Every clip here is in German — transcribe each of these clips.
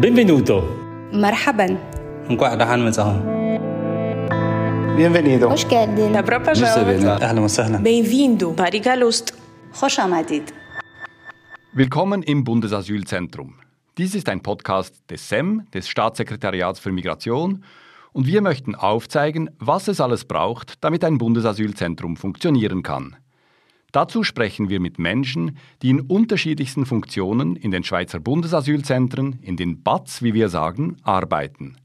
Benvenuto. مرحبا. نكون رحان متهم. Bienvenido. خوش قاعدين. مبروك أهلا وسهلا. Bem-vindo. Barigalust. خوش آمدید. Willkommen im Bundesasylzentrum. Dies ist ein Podcast des SEM, des Staatssekretariats für Migration, und wir möchten aufzeigen, was es alles braucht, damit ein Bundesasylzentrum funktionieren kann. Dazu sprechen wir mit Menschen, die in unterschiedlichsten Funktionen in den Schweizer Bundesasylzentren, in den BATS, wie wir sagen, arbeiten.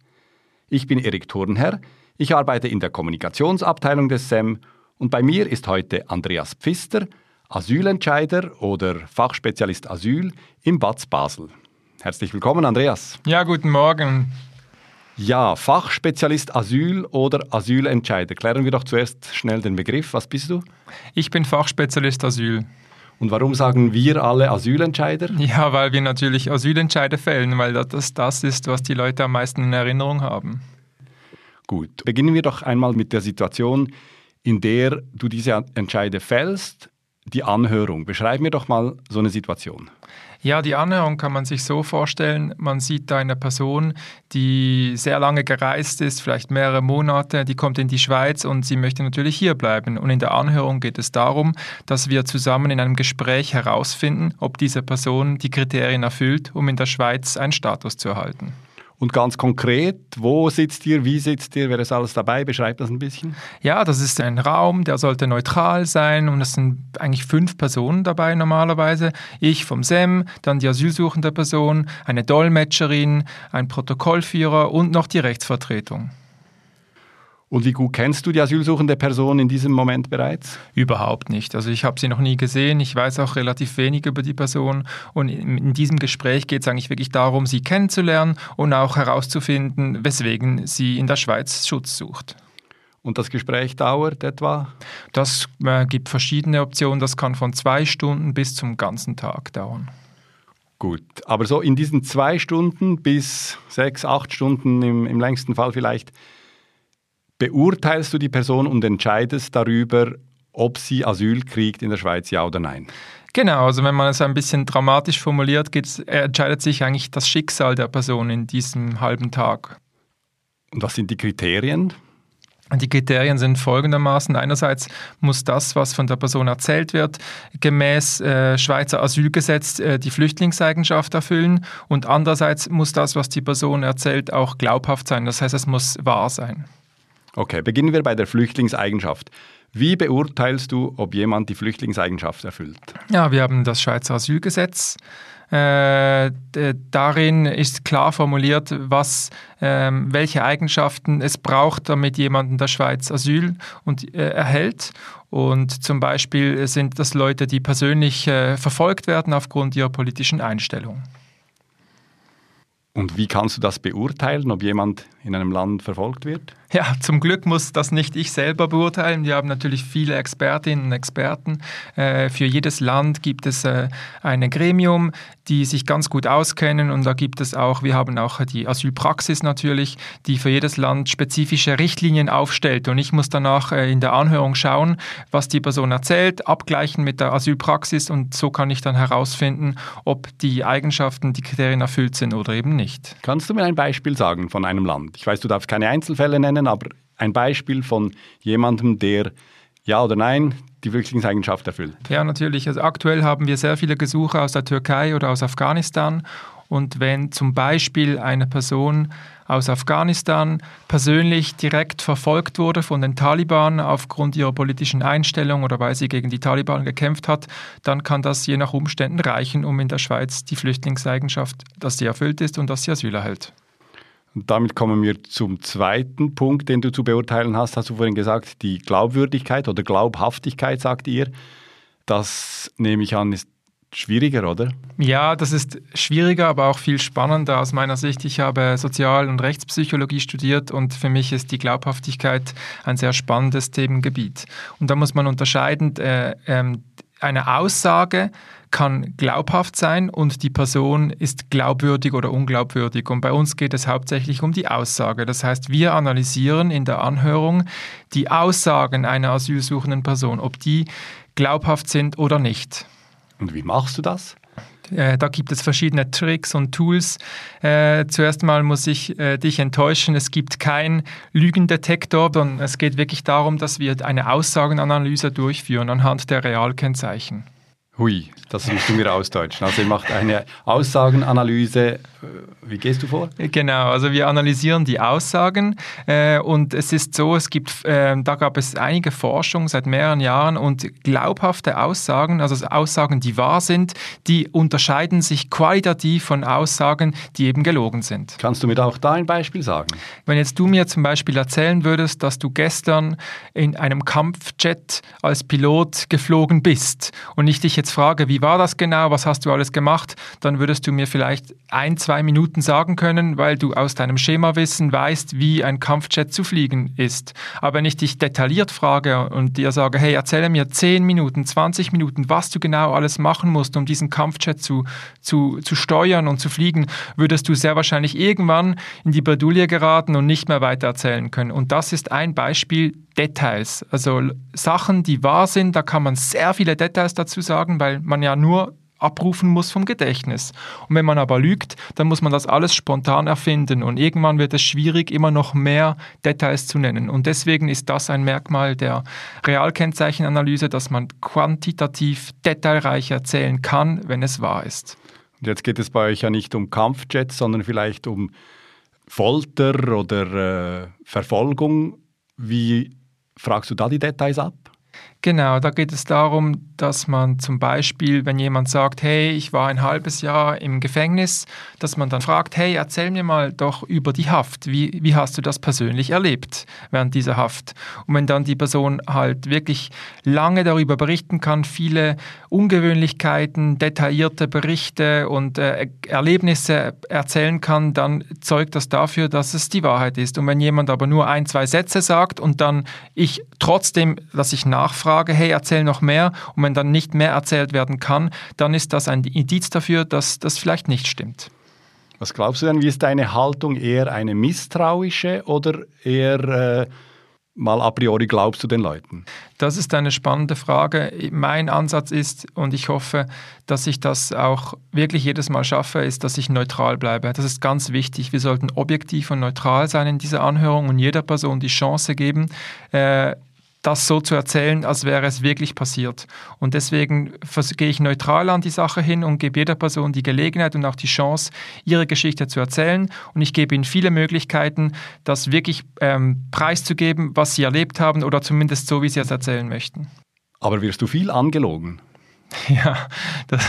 Ich bin Erik Thurnherr, ich arbeite in der Kommunikationsabteilung des SEM und bei mir ist heute Andreas Pfister, Asylentscheider oder Fachspezialist Asyl im BATS Basel. Herzlich willkommen, Andreas. Ja, guten Morgen. Ja, Fachspezialist Asyl oder Asylentscheider. Klären wir doch zuerst schnell den Begriff. Was bist du? Ich bin Fachspezialist Asyl. Und warum sagen wir alle Asylentscheider? Ja, weil wir natürlich Asylentscheide fällen, weil das das ist, was die Leute am meisten in Erinnerung haben. Gut, beginnen wir doch einmal mit der Situation, in der du diese Entscheide fällst, die Anhörung. Beschreib mir doch mal so eine Situation. Ja, die Anhörung kann man sich so vorstellen, man sieht da eine Person, die sehr lange gereist ist, vielleicht mehrere Monate, die kommt in die Schweiz und sie möchte natürlich hier bleiben. Und in der Anhörung geht es darum, dass wir zusammen in einem Gespräch herausfinden, ob diese Person die Kriterien erfüllt, um in der Schweiz einen Status zu erhalten. Und ganz konkret, wo sitzt ihr, wie sitzt ihr, wer ist alles dabei? Beschreib das ein bisschen. Ja, das ist ein Raum, der sollte neutral sein und es sind eigentlich fünf Personen dabei normalerweise. Ich vom SEM, dann die asylsuchende Person, eine Dolmetscherin, ein Protokollführer und noch die Rechtsvertretung. Und wie gut kennst du die asylsuchende Person in diesem Moment bereits? Überhaupt nicht. Also ich habe sie noch nie gesehen. Ich weiß auch relativ wenig über die Person. Und in diesem Gespräch geht es eigentlich wirklich darum, sie kennenzulernen und auch herauszufinden, weswegen sie in der Schweiz Schutz sucht. Und das Gespräch dauert etwa? Das äh, gibt verschiedene Optionen. Das kann von zwei Stunden bis zum ganzen Tag dauern. Gut, aber so in diesen zwei Stunden bis sechs, acht Stunden im, im längsten Fall vielleicht, beurteilst du die Person und entscheidest darüber, ob sie Asyl kriegt in der Schweiz, ja oder nein. Genau, also wenn man es ein bisschen dramatisch formuliert, äh, entscheidet sich eigentlich das Schicksal der Person in diesem halben Tag. Und was sind die Kriterien? Die Kriterien sind folgendermaßen. Einerseits muss das, was von der Person erzählt wird, gemäß äh, Schweizer Asylgesetz äh, die Flüchtlingseigenschaft erfüllen. Und andererseits muss das, was die Person erzählt, auch glaubhaft sein. Das heißt, es muss wahr sein. Okay, beginnen wir bei der Flüchtlingseigenschaft. Wie beurteilst du, ob jemand die Flüchtlingseigenschaft erfüllt? Ja, wir haben das Schweizer Asylgesetz. Äh, darin ist klar formuliert, was, ähm, welche Eigenschaften es braucht, damit jemand in der Schweiz Asyl und, äh, erhält. Und zum Beispiel sind das Leute, die persönlich äh, verfolgt werden aufgrund ihrer politischen Einstellung. Und wie kannst du das beurteilen, ob jemand in einem Land verfolgt wird? Ja, zum Glück muss das nicht ich selber beurteilen. Wir haben natürlich viele Expertinnen und Experten. Äh, für jedes Land gibt es äh, ein Gremium, die sich ganz gut auskennen und da gibt es auch, wir haben auch die Asylpraxis natürlich, die für jedes Land spezifische Richtlinien aufstellt und ich muss danach äh, in der Anhörung schauen, was die Person erzählt, abgleichen mit der Asylpraxis und so kann ich dann herausfinden, ob die Eigenschaften, die Kriterien erfüllt sind oder eben nicht. Kannst du mir ein Beispiel sagen von einem Land? Ich weiß, du darfst keine Einzelfälle nennen, aber ein Beispiel von jemandem, der ja oder nein die Flüchtlingseigenschaft erfüllt. Ja, natürlich. Also aktuell haben wir sehr viele Gesuche aus der Türkei oder aus Afghanistan. Und wenn zum Beispiel eine Person aus Afghanistan persönlich direkt verfolgt wurde von den Taliban aufgrund ihrer politischen Einstellung oder weil sie gegen die Taliban gekämpft hat, dann kann das je nach Umständen reichen, um in der Schweiz die Flüchtlingseigenschaft, dass sie erfüllt ist und dass sie Asyl erhält. Und damit kommen wir zum zweiten Punkt, den du zu beurteilen hast. Hast du vorhin gesagt, die Glaubwürdigkeit oder Glaubhaftigkeit, sagt ihr. Das nehme ich an, ist schwieriger, oder? Ja, das ist schwieriger, aber auch viel spannender aus meiner Sicht. Ich habe Sozial- und Rechtspsychologie studiert und für mich ist die Glaubhaftigkeit ein sehr spannendes Themengebiet. Und da muss man unterscheiden, äh, ähm, eine Aussage kann glaubhaft sein und die Person ist glaubwürdig oder unglaubwürdig. Und bei uns geht es hauptsächlich um die Aussage. Das heißt, wir analysieren in der Anhörung die Aussagen einer asylsuchenden Person, ob die glaubhaft sind oder nicht. Und wie machst du das? Äh, da gibt es verschiedene Tricks und Tools. Äh, zuerst mal muss ich äh, dich enttäuschen, es gibt keinen Lügendetektor, sondern es geht wirklich darum, dass wir eine Aussagenanalyse durchführen anhand der Realkennzeichen. Hui, das musst du mir ausdeutschen. Also ihr macht eine Aussagenanalyse. Wie gehst du vor? Genau, also wir analysieren die Aussagen äh, und es ist so, es gibt, äh, da gab es einige Forschung seit mehreren Jahren und glaubhafte Aussagen, also Aussagen, die wahr sind, die unterscheiden sich qualitativ von Aussagen, die eben gelogen sind. Kannst du mir auch da ein Beispiel sagen? Wenn jetzt du mir zum Beispiel erzählen würdest, dass du gestern in einem Kampfjet als Pilot geflogen bist und ich dich jetzt jetzt frage, wie war das genau, was hast du alles gemacht, dann würdest du mir vielleicht ein, zwei Minuten sagen können, weil du aus deinem Schemawissen weißt, wie ein Kampfjet zu fliegen ist. Aber wenn ich dich detailliert frage und dir sage, hey, erzähle mir 10 Minuten, 20 Minuten, was du genau alles machen musst, um diesen Kampfjet zu, zu, zu steuern und zu fliegen, würdest du sehr wahrscheinlich irgendwann in die Bredouille geraten und nicht mehr weiter erzählen können. Und das ist ein Beispiel Details. Also Sachen, die wahr sind, da kann man sehr viele Details dazu sagen, weil man ja nur abrufen muss vom Gedächtnis. Und wenn man aber lügt, dann muss man das alles spontan erfinden und irgendwann wird es schwierig, immer noch mehr Details zu nennen. Und deswegen ist das ein Merkmal der Realkennzeichenanalyse, dass man quantitativ detailreich erzählen kann, wenn es wahr ist. Und jetzt geht es bei euch ja nicht um Kampfjets, sondern vielleicht um Folter oder äh, Verfolgung. Wie Fragst du da die Details ab? Genau, da geht es darum, dass man zum Beispiel, wenn jemand sagt, hey, ich war ein halbes Jahr im Gefängnis, dass man dann fragt, hey, erzähl mir mal doch über die Haft. Wie, wie hast du das persönlich erlebt während dieser Haft? Und wenn dann die Person halt wirklich lange darüber berichten kann, viele Ungewöhnlichkeiten, detaillierte Berichte und äh, Erlebnisse erzählen kann, dann zeugt das dafür, dass es die Wahrheit ist. Und wenn jemand aber nur ein, zwei Sätze sagt und dann ich trotzdem, dass ich nachfrage, frage, hey, erzähl noch mehr und wenn dann nicht mehr erzählt werden kann, dann ist das ein Indiz dafür, dass das vielleicht nicht stimmt. Was glaubst du denn, wie ist deine Haltung? Eher eine misstrauische oder eher äh, mal a priori glaubst du den Leuten? Das ist eine spannende Frage. Mein Ansatz ist, und ich hoffe, dass ich das auch wirklich jedes Mal schaffe, ist, dass ich neutral bleibe. Das ist ganz wichtig. Wir sollten objektiv und neutral sein in dieser Anhörung und jeder Person die Chance geben, äh, das so zu erzählen, als wäre es wirklich passiert. Und deswegen gehe ich neutral an die Sache hin und gebe jeder Person die Gelegenheit und auch die Chance, ihre Geschichte zu erzählen. Und ich gebe ihnen viele Möglichkeiten, das wirklich ähm, preiszugeben, was sie erlebt haben oder zumindest so, wie sie es erzählen möchten. Aber wirst du viel angelogen? Ja, das,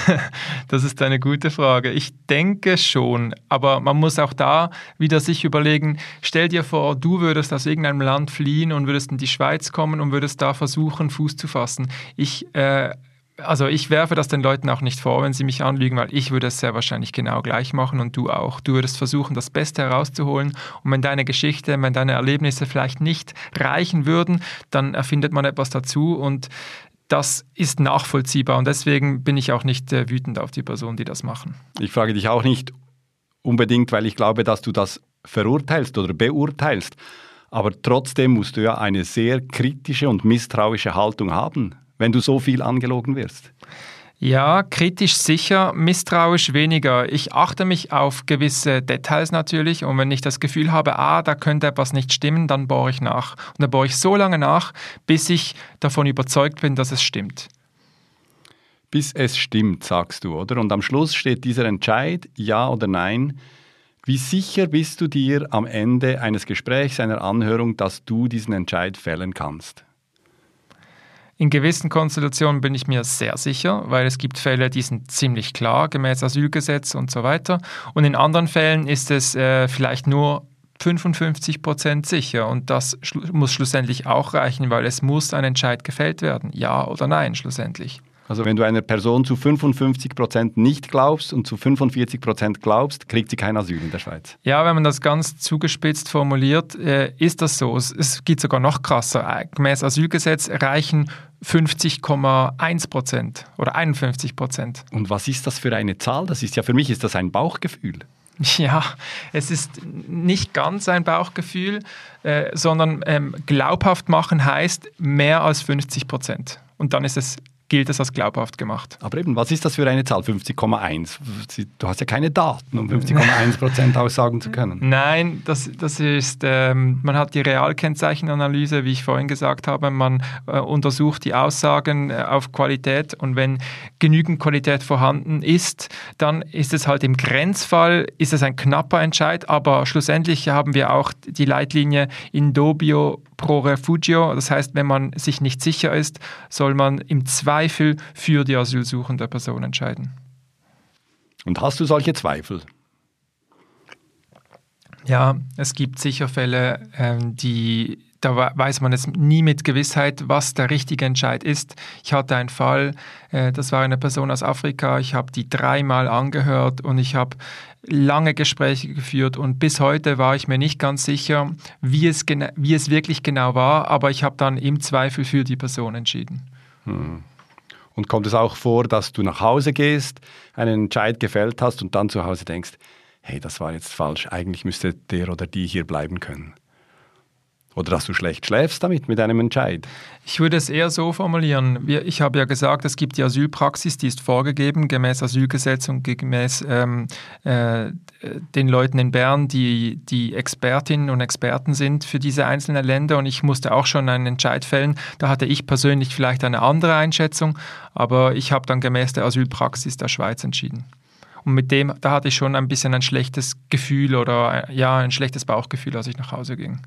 das, ist eine gute Frage. Ich denke schon, aber man muss auch da wieder sich überlegen, stell dir vor, du würdest aus irgendeinem Land fliehen und würdest in die Schweiz kommen und würdest da versuchen, Fuß zu fassen. Ich, äh, also ich werfe das den Leuten auch nicht vor, wenn sie mich anlügen, weil ich würde es sehr wahrscheinlich genau gleich machen und du auch. Du würdest versuchen, das Beste herauszuholen und wenn deine Geschichte, wenn deine Erlebnisse vielleicht nicht reichen würden, dann erfindet man etwas dazu und das ist nachvollziehbar und deswegen bin ich auch nicht äh, wütend auf die Personen, die das machen. Ich frage dich auch nicht unbedingt, weil ich glaube, dass du das verurteilst oder beurteilst, aber trotzdem musst du ja eine sehr kritische und misstrauische Haltung haben, wenn du so viel angelogen wirst. Ja, kritisch sicher, misstrauisch weniger. Ich achte mich auf gewisse Details natürlich und wenn ich das Gefühl habe, ah, da könnte etwas nicht stimmen, dann bohre ich nach. Und dann bohre ich so lange nach, bis ich davon überzeugt bin, dass es stimmt. Bis es stimmt, sagst du, oder? Und am Schluss steht dieser Entscheid, ja oder nein. Wie sicher bist du dir am Ende eines Gesprächs, einer Anhörung, dass du diesen Entscheid fällen kannst? In gewissen Konstellationen bin ich mir sehr sicher, weil es gibt Fälle, die sind ziemlich klar, gemäß Asylgesetz und so weiter. Und in anderen Fällen ist es äh, vielleicht nur 55 Prozent sicher. Und das schl muss schlussendlich auch reichen, weil es muss ein Entscheid gefällt werden. Ja oder nein, schlussendlich. Also wenn du einer Person zu 55 Prozent nicht glaubst und zu 45 Prozent glaubst, kriegt sie kein Asyl in der Schweiz. Ja, wenn man das ganz zugespitzt formuliert, äh, ist das so. Es, geht sogar noch krasser. Äh, gemäß Asylgesetz reichen 50,1 Prozent oder 51 Prozent. Und was ist das für eine Zahl? Das ist ja für mich ist das ein Bauchgefühl. Ja, es ist nicht ganz ein Bauchgefühl, äh, sondern ähm, glaubhaft machen heißt mehr als 50 Prozent. Und dann ist es gilt es als glaubhaft gemacht. Aber eben, was ist das für eine Zahl? 50,1? Du hast ja keine Daten, um 50,1 Prozent aussagen zu können. Nein, das, das ist, ähm, man hat die Realkennzeichenanalyse, wie ich vorhin gesagt habe. Man äh, untersucht die Aussagen äh, auf Qualität und wenn genügend Qualität vorhanden ist, dann ist es halt im Grenzfall, ist es ein knapper Entscheid, aber schlussendlich haben wir auch die Leitlinie in Dobio pro refugio. Das heißt, wenn man sich nicht sicher ist, soll man im Zweifel für die asylsuchende Person entscheiden. Und hast du solche Zweifel? Ja, es gibt sicher Fälle, ähm, die da weiß man jetzt nie mit Gewissheit, was der richtige Entscheid ist. Ich hatte einen Fall, äh, das war eine Person aus Afrika, ich habe die dreimal angehört und ich habe lange Gespräche geführt und bis heute war ich mir nicht ganz sicher, wie es, wie es wirklich genau war, aber ich habe dann im Zweifel für die Person entschieden. Hm. Und kommt es auch vor, dass du nach Hause gehst, einen Entscheid gefällt hast und dann zu Hause denkst, hey, das war jetzt falsch, eigentlich müsste der oder die hier bleiben können? Oder dass du schlecht schläfst damit, mit einem Entscheid? Ich würde es eher so formulieren. Ich habe ja gesagt, es gibt die Asylpraxis, die ist vorgegeben, gemäß Asylgesetz und gemäß ähm, äh, den Leuten in Bern, die die Expertinnen und Experten sind für diese einzelnen Länder. Und ich musste auch schon einen Entscheid fällen. Da hatte ich persönlich vielleicht eine andere Einschätzung, aber ich habe dann gemäß der Asylpraxis der Schweiz entschieden. Und mit dem, da hatte ich schon ein bisschen ein schlechtes Gefühl oder ja, ein schlechtes Bauchgefühl, als ich nach Hause ging.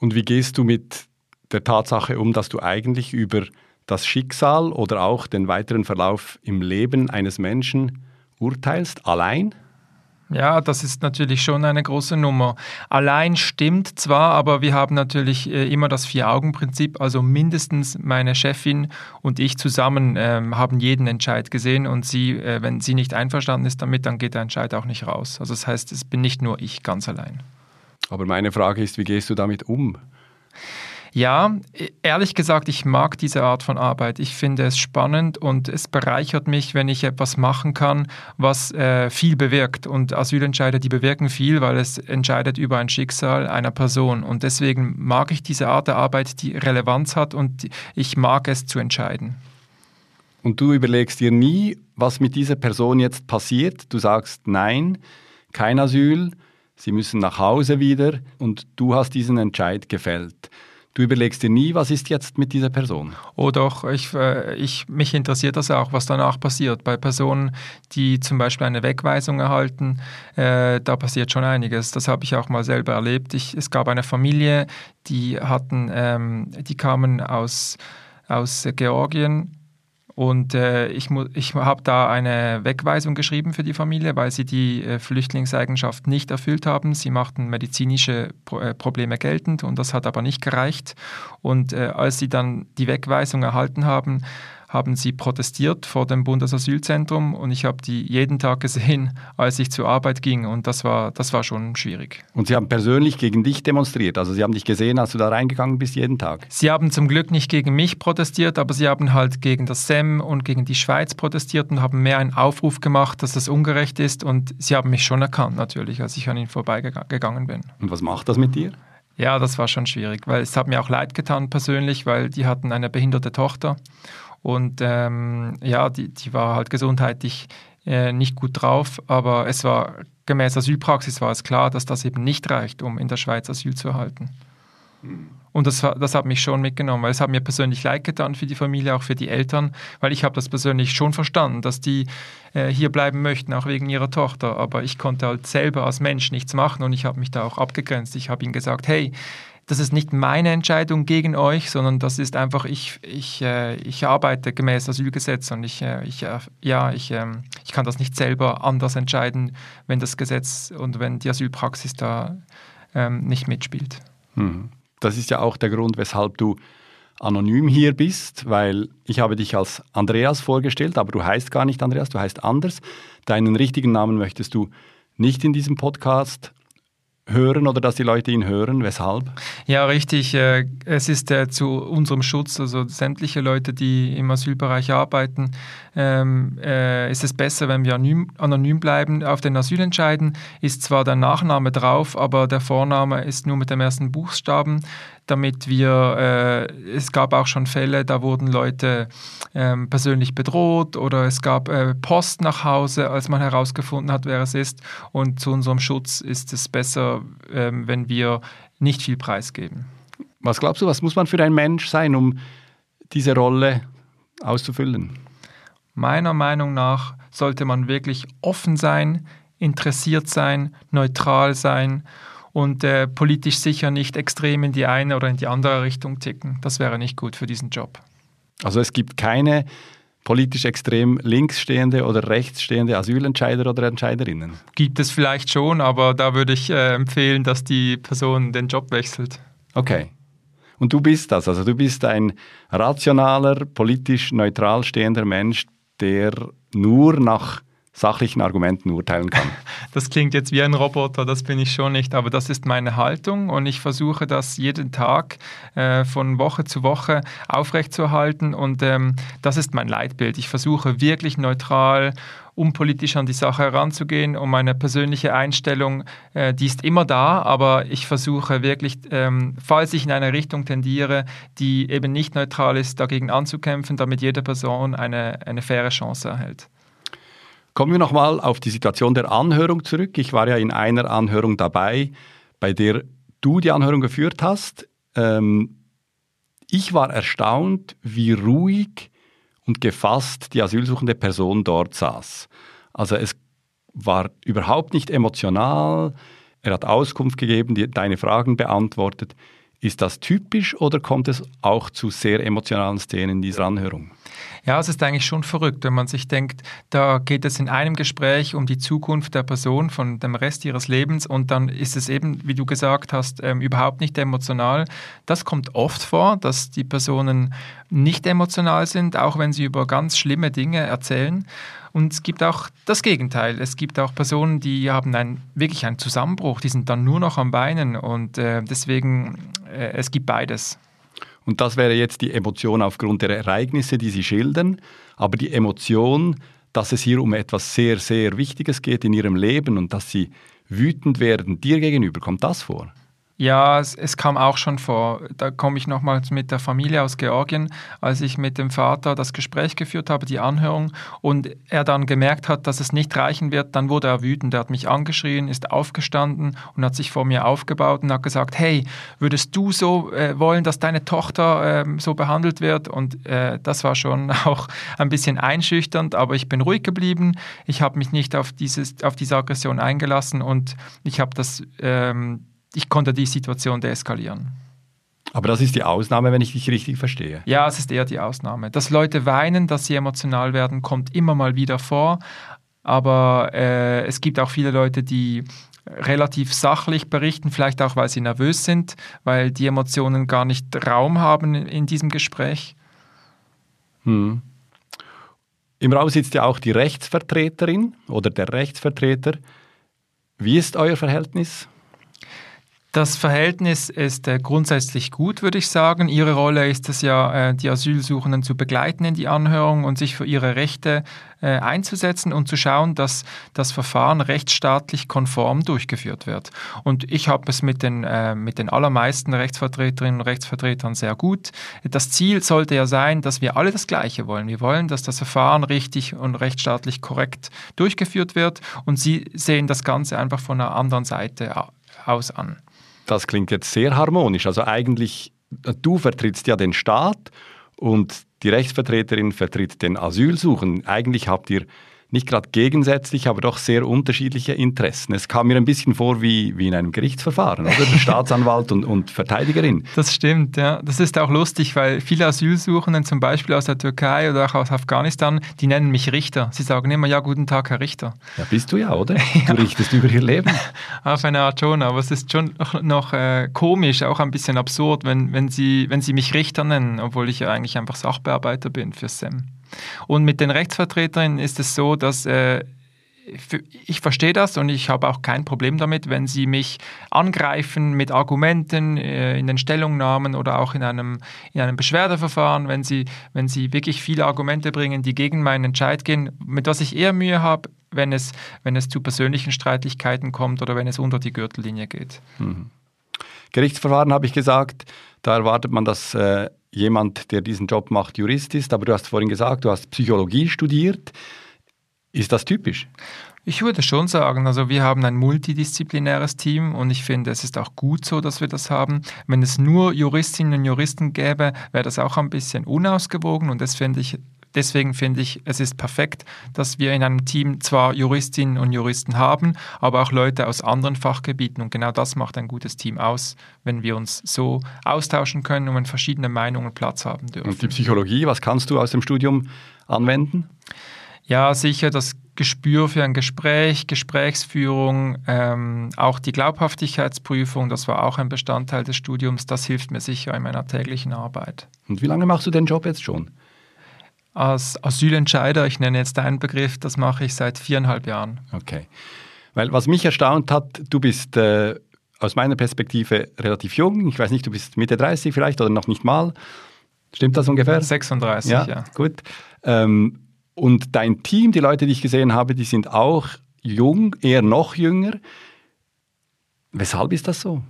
Und wie gehst du mit der Tatsache um, dass du eigentlich über das Schicksal oder auch den weiteren Verlauf im Leben eines Menschen urteilst, allein? Ja, das ist natürlich schon eine große Nummer. Allein stimmt zwar, aber wir haben natürlich äh, immer das Vier-Augen-Prinzip. Also mindestens meine Chefin und ich zusammen äh, haben jeden Entscheid gesehen und sie, äh, wenn sie nicht einverstanden ist damit, dann geht der Entscheid auch nicht raus. Also das heißt, es bin nicht nur ich ganz allein. Aber meine Frage ist, wie gehst du damit um? Ja, ehrlich gesagt, ich mag diese Art von Arbeit. Ich finde es spannend und es bereichert mich, wenn ich etwas machen kann, was äh, viel bewirkt. Und Asylentscheider, die bewirken viel, weil es entscheidet über ein Schicksal einer Person. Und deswegen mag ich diese Art der Arbeit, die Relevanz hat und ich mag es zu entscheiden. Und du überlegst dir nie, was mit dieser Person jetzt passiert. Du sagst nein, kein Asyl sie müssen nach Hause wieder und du hast diesen Entscheid gefällt. Du überlegst dir nie, was ist jetzt mit dieser Person? Oh doch, ich, äh, ich, mich interessiert das auch, was danach passiert. Bei Personen, die zum Beispiel eine Wegweisung erhalten, äh, da passiert schon einiges. Das habe ich auch mal selber erlebt. Ich, es gab eine Familie, die hatten, ähm, die kamen aus, aus Georgien und äh, ich, ich habe da eine Wegweisung geschrieben für die Familie, weil sie die äh, Flüchtlingseigenschaft nicht erfüllt haben. Sie machten medizinische Pro äh, Probleme geltend und das hat aber nicht gereicht. Und äh, als sie dann die Wegweisung erhalten haben, haben sie protestiert vor dem Bundesasylzentrum und ich habe die jeden Tag gesehen, als ich zur Arbeit ging und das war, das war schon schwierig. Und Sie haben persönlich gegen dich demonstriert, also Sie haben dich gesehen, als du da reingegangen bist jeden Tag? Sie haben zum Glück nicht gegen mich protestiert, aber Sie haben halt gegen das SEM und gegen die Schweiz protestiert und haben mehr einen Aufruf gemacht, dass das ungerecht ist und Sie haben mich schon erkannt natürlich, als ich an Ihnen vorbeigegangen bin. Und was macht das mit dir? Ja, das war schon schwierig, weil es hat mir auch leid getan persönlich, weil die hatten eine behinderte Tochter und ähm, ja, die, die war halt gesundheitlich äh, nicht gut drauf, aber es war gemäß Asylpraxis war es klar, dass das eben nicht reicht, um in der Schweiz Asyl zu erhalten. Mhm. Und das, das hat mich schon mitgenommen, weil es hat mir persönlich leid getan für die Familie, auch für die Eltern, weil ich habe das persönlich schon verstanden, dass die äh, hier bleiben möchten, auch wegen ihrer Tochter. Aber ich konnte halt selber als Mensch nichts machen und ich habe mich da auch abgegrenzt. Ich habe ihnen gesagt, hey, das ist nicht meine Entscheidung gegen euch, sondern das ist einfach, ich, ich, äh, ich arbeite gemäß Asylgesetz und ich, äh, ich, äh, ja, ich, ähm, ich kann das nicht selber anders entscheiden, wenn das Gesetz und wenn die Asylpraxis da ähm, nicht mitspielt. Hm. Das ist ja auch der Grund, weshalb du anonym hier bist, weil ich habe dich als Andreas vorgestellt, aber du heißt gar nicht Andreas, du heißt anders. Deinen richtigen Namen möchtest du nicht in diesem Podcast hören oder dass die Leute ihn hören? Weshalb? Ja, richtig. Äh, es ist äh, zu unserem Schutz, also sämtliche Leute, die im Asylbereich arbeiten, ähm, äh, ist es besser, wenn wir anonym bleiben. Auf den Asylentscheiden ist zwar der Nachname drauf, aber der Vorname ist nur mit dem ersten Buchstaben damit wir, äh, es gab auch schon Fälle, da wurden Leute ähm, persönlich bedroht oder es gab äh, Post nach Hause, als man herausgefunden hat, wer es ist. Und zu unserem Schutz ist es besser, ähm, wenn wir nicht viel preisgeben. Was glaubst du, was muss man für ein Mensch sein, um diese Rolle auszufüllen? Meiner Meinung nach sollte man wirklich offen sein, interessiert sein, neutral sein und äh, politisch sicher nicht extrem in die eine oder in die andere Richtung ticken. Das wäre nicht gut für diesen Job. Also es gibt keine politisch extrem links stehende oder rechts stehende Asylentscheider oder Entscheiderinnen? Gibt es vielleicht schon, aber da würde ich äh, empfehlen, dass die Person den Job wechselt. Okay. Und du bist das, also du bist ein rationaler, politisch neutral stehender Mensch, der nur nach sachlichen Argumenten urteilen kann. Das klingt jetzt wie ein Roboter, das bin ich schon nicht, aber das ist meine Haltung und ich versuche das jeden Tag äh, von Woche zu Woche aufrechtzuerhalten und ähm, das ist mein Leitbild. Ich versuche wirklich neutral unpolitisch an die Sache heranzugehen und meine persönliche Einstellung, äh, die ist immer da, aber ich versuche wirklich, ähm, falls ich in eine Richtung tendiere, die eben nicht neutral ist, dagegen anzukämpfen, damit jede Person eine, eine faire Chance erhält. Kommen wir nochmal auf die Situation der Anhörung zurück. Ich war ja in einer Anhörung dabei, bei der du die Anhörung geführt hast. Ähm, ich war erstaunt, wie ruhig und gefasst die asylsuchende Person dort saß. Also es war überhaupt nicht emotional. Er hat Auskunft gegeben, die, deine Fragen beantwortet. Ist das typisch oder kommt es auch zu sehr emotionalen Szenen in dieser Anhörung? Ja, es ist eigentlich schon verrückt, wenn man sich denkt, da geht es in einem Gespräch um die Zukunft der Person von dem Rest ihres Lebens und dann ist es eben, wie du gesagt hast, ähm, überhaupt nicht emotional. Das kommt oft vor, dass die Personen nicht emotional sind, auch wenn sie über ganz schlimme Dinge erzählen. Und es gibt auch das Gegenteil. Es gibt auch Personen, die haben ein, wirklich einen Zusammenbruch, die sind dann nur noch am Beinen und äh, deswegen, äh, es gibt beides. Und das wäre jetzt die Emotion aufgrund der Ereignisse, die Sie schildern. Aber die Emotion, dass es hier um etwas sehr, sehr Wichtiges geht in Ihrem Leben und dass Sie wütend werden dir gegenüber, kommt das vor? Ja, es, es, kam auch schon vor. Da komme ich nochmals mit der Familie aus Georgien, als ich mit dem Vater das Gespräch geführt habe, die Anhörung, und er dann gemerkt hat, dass es nicht reichen wird, dann wurde er wütend. Er hat mich angeschrien, ist aufgestanden und hat sich vor mir aufgebaut und hat gesagt, hey, würdest du so äh, wollen, dass deine Tochter äh, so behandelt wird? Und äh, das war schon auch ein bisschen einschüchternd, aber ich bin ruhig geblieben. Ich habe mich nicht auf, dieses, auf diese Aggression eingelassen und ich habe das... Ähm, ich konnte die Situation deeskalieren. Aber das ist die Ausnahme, wenn ich dich richtig verstehe. Ja, es ist eher die Ausnahme. Dass Leute weinen, dass sie emotional werden, kommt immer mal wieder vor. Aber äh, es gibt auch viele Leute, die relativ sachlich berichten, vielleicht auch, weil sie nervös sind, weil die Emotionen gar nicht Raum haben in diesem Gespräch. Hm. Im Raum sitzt ja auch die Rechtsvertreterin oder der Rechtsvertreter. Wie ist euer Verhältnis? Das Verhältnis ist äh, grundsätzlich gut, würde ich sagen. Ihre Rolle ist es ja, äh, die Asylsuchenden zu begleiten in die Anhörung und sich für ihre Rechte äh, einzusetzen und zu schauen, dass das Verfahren rechtsstaatlich konform durchgeführt wird. Und ich habe es mit den, äh, mit den allermeisten Rechtsvertreterinnen und Rechtsvertretern sehr gut. Das Ziel sollte ja sein, dass wir alle das Gleiche wollen. Wir wollen, dass das Verfahren richtig und rechtsstaatlich korrekt durchgeführt wird und Sie sehen das Ganze einfach von einer anderen Seite aus an. Das klingt jetzt sehr harmonisch. Also eigentlich, du vertrittst ja den Staat und die Rechtsvertreterin vertritt den Asylsuchen. Eigentlich habt ihr nicht gerade gegensätzlich, aber doch sehr unterschiedliche Interessen. Es kam mir ein bisschen vor wie, wie in einem Gerichtsverfahren, oder? Staatsanwalt und, und Verteidigerin. Das stimmt, ja. Das ist auch lustig, weil viele Asylsuchenden, zum Beispiel aus der Türkei oder auch aus Afghanistan, die nennen mich Richter. Sie sagen immer, ja, guten Tag, Herr Richter. Ja, bist du ja, oder? Du richtest über ihr Leben. Auf eine Art schon, aber es ist schon noch, noch äh, komisch, auch ein bisschen absurd, wenn, wenn, sie, wenn sie mich Richter nennen, obwohl ich ja eigentlich einfach Sachbearbeiter bin für SEM. Und mit den Rechtsvertreterinnen ist es so, dass äh, ich verstehe das und ich habe auch kein Problem damit, wenn Sie mich angreifen mit Argumenten äh, in den Stellungnahmen oder auch in einem, in einem Beschwerdeverfahren, wenn Sie, wenn Sie wirklich viele Argumente bringen, die gegen meinen Entscheid gehen, mit was ich eher Mühe habe, wenn es, wenn es zu persönlichen Streitigkeiten kommt oder wenn es unter die Gürtellinie geht. Mhm. Gerichtsverfahren habe ich gesagt, da erwartet man, dass äh, jemand, der diesen Job macht, Jurist ist, aber du hast vorhin gesagt, du hast Psychologie studiert. Ist das typisch? Ich würde schon sagen, also wir haben ein multidisziplinäres Team und ich finde, es ist auch gut so, dass wir das haben. Wenn es nur Juristinnen und Juristen gäbe, wäre das auch ein bisschen unausgewogen und das finde ich Deswegen finde ich, es ist perfekt, dass wir in einem Team zwar Juristinnen und Juristen haben, aber auch Leute aus anderen Fachgebieten. Und genau das macht ein gutes Team aus, wenn wir uns so austauschen können und wenn verschiedene Meinungen Platz haben dürfen. Und die Psychologie, was kannst du aus dem Studium anwenden? Ja, sicher das Gespür für ein Gespräch, Gesprächsführung, ähm, auch die Glaubhaftigkeitsprüfung, das war auch ein Bestandteil des Studiums, das hilft mir sicher in meiner täglichen Arbeit. Und wie lange machst du den Job jetzt schon? Als Asylentscheider, ich nenne jetzt deinen Begriff, das mache ich seit viereinhalb Jahren. Okay. Weil was mich erstaunt hat, du bist äh, aus meiner Perspektive relativ jung. Ich weiß nicht, du bist Mitte 30 vielleicht oder noch nicht mal. Stimmt das ungefähr? 36, ja. ja. Gut. Ähm, und dein Team, die Leute, die ich gesehen habe, die sind auch jung, eher noch jünger. Weshalb ist das so?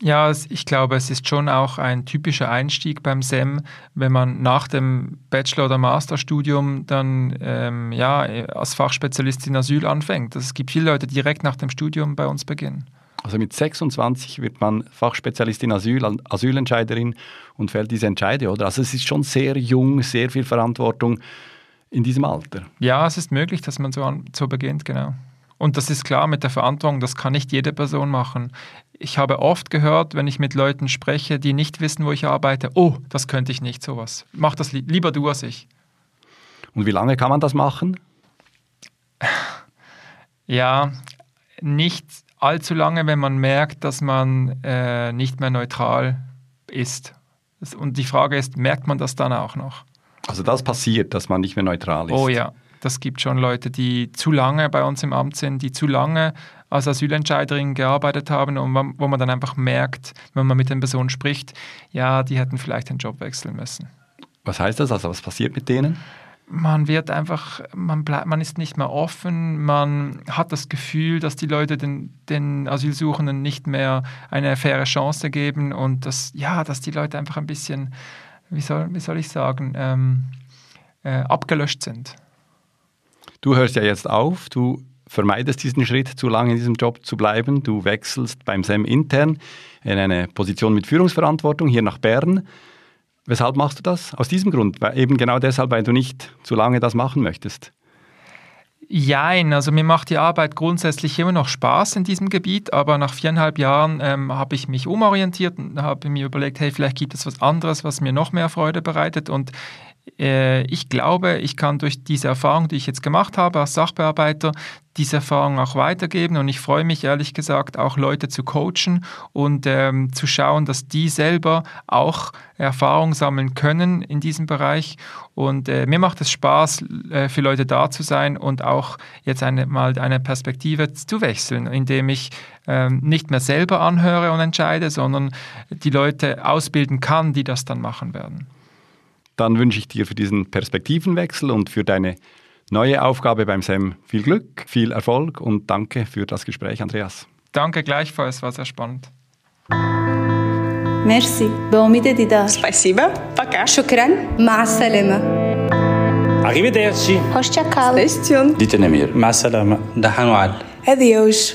Ja, ich glaube, es ist schon auch ein typischer Einstieg beim SEM, wenn man nach dem Bachelor- oder Masterstudium dann ähm, ja, als Fachspezialist in Asyl anfängt. Es gibt viele Leute, die direkt nach dem Studium bei uns beginnen. Also mit 26 wird man Fachspezialistin Asyl, Asylentscheiderin und fällt diese Entscheide, oder? Also es ist schon sehr jung, sehr viel Verantwortung in diesem Alter. Ja, es ist möglich, dass man so, an, so beginnt, genau. Und das ist klar mit der Verantwortung, das kann nicht jede Person machen. Ich habe oft gehört, wenn ich mit Leuten spreche, die nicht wissen, wo ich arbeite, oh, das könnte ich nicht, sowas. Mach das li lieber du als ich. Und wie lange kann man das machen? Ja, nicht allzu lange, wenn man merkt, dass man äh, nicht mehr neutral ist. Und die Frage ist, merkt man das dann auch noch? Also das passiert, dass man nicht mehr neutral ist. Oh ja, das gibt schon Leute, die zu lange bei uns im Amt sind, die zu lange als Asylentscheiderin gearbeitet haben und wo man dann einfach merkt, wenn man mit den Personen spricht, ja, die hätten vielleicht den Job wechseln müssen. Was heißt das? Also was passiert mit denen? man wird einfach, man bleibt, man ist nicht mehr offen, man hat das Gefühl, dass die Leute den, den Asylsuchenden nicht mehr eine faire Chance geben und dass, ja, dass die Leute einfach ein bisschen, wie soll, wie soll ich sagen, ähm, äh, abgelöscht sind. Du hörst ja jetzt auf, du vermeidest diesen Schritt, zu lange in diesem Job zu bleiben. Du wechselst beim SEM intern in eine Position mit Führungsverantwortung hier nach Bern. Weshalb machst du das? Aus diesem Grund, weil eben genau deshalb, weil du nicht zu lange das machen möchtest. Jein, also mir macht die Arbeit grundsätzlich immer noch Spaß in diesem Gebiet, aber nach viereinhalb Jahren ähm, habe ich mich umorientiert und habe mir überlegt, hey, vielleicht gibt es was anderes, was mir noch mehr Freude bereitet und ich glaube, ich kann durch diese Erfahrung, die ich jetzt gemacht habe als Sachbearbeiter, diese Erfahrung auch weitergeben und ich freue mich ehrlich gesagt auch Leute zu coachen und ähm, zu schauen, dass die selber auch Erfahrung sammeln können in diesem Bereich und äh, mir macht es Spaß, äh, für Leute da zu sein und auch jetzt eine, mal eine Perspektive zu wechseln, indem ich ähm, nicht mehr selber anhöre und entscheide, sondern die Leute ausbilden kann, die das dann machen werden. Dann wünsche ich dir für diesen Perspektivenwechsel und für deine neue Aufgabe beim SEM viel Glück, viel Erfolg und danke für das Gespräch, Andreas. Danke gleichfalls, war sehr spannend. Merci. بأميد ديدار. Спасибо. Пока. شكرا. مع السلامة. Arrivederci. Hoşça kal. Stay tuned. Dite Nemir. مع السلامة. دحان وعل Adios.